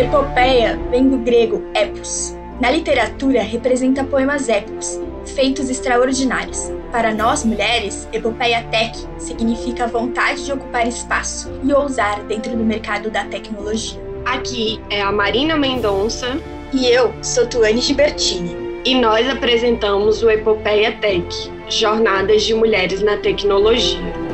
Epopeia vem do grego epos. Na literatura, representa poemas épicos, feitos extraordinários. Para nós mulheres, epopeia tech significa a vontade de ocupar espaço e ousar dentro do mercado da tecnologia. Aqui é a Marina Mendonça e eu sou Tuane Gibertini. E nós apresentamos o Epopeia Tech, Jornadas de Mulheres na Tecnologia.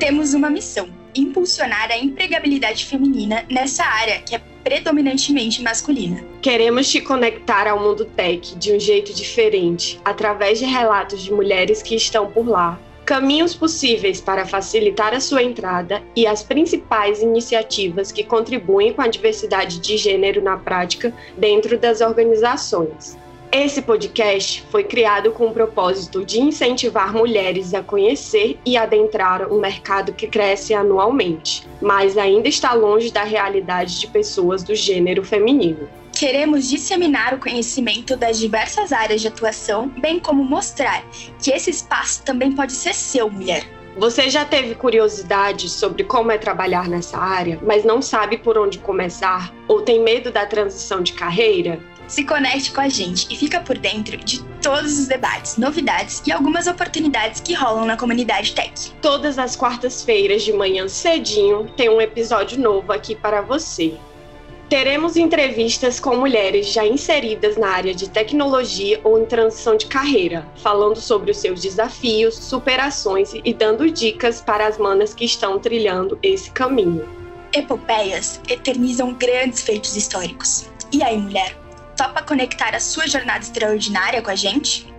Temos uma missão: impulsionar a empregabilidade feminina nessa área que é predominantemente masculina. Queremos te conectar ao mundo tech de um jeito diferente, através de relatos de mulheres que estão por lá, caminhos possíveis para facilitar a sua entrada e as principais iniciativas que contribuem com a diversidade de gênero na prática dentro das organizações. Esse podcast foi criado com o propósito de incentivar mulheres a conhecer e adentrar um mercado que cresce anualmente, mas ainda está longe da realidade de pessoas do gênero feminino. Queremos disseminar o conhecimento das diversas áreas de atuação, bem como mostrar que esse espaço também pode ser seu, mulher. Você já teve curiosidade sobre como é trabalhar nessa área, mas não sabe por onde começar ou tem medo da transição de carreira? Se conecte com a gente e fica por dentro de todos os debates, novidades e algumas oportunidades que rolam na comunidade tech. Todas as quartas-feiras de manhã cedinho tem um episódio novo aqui para você. Teremos entrevistas com mulheres já inseridas na área de tecnologia ou em transição de carreira, falando sobre os seus desafios, superações e dando dicas para as manas que estão trilhando esse caminho. Epopeias eternizam grandes feitos históricos. E aí, mulher? Topa conectar a sua jornada extraordinária com a gente?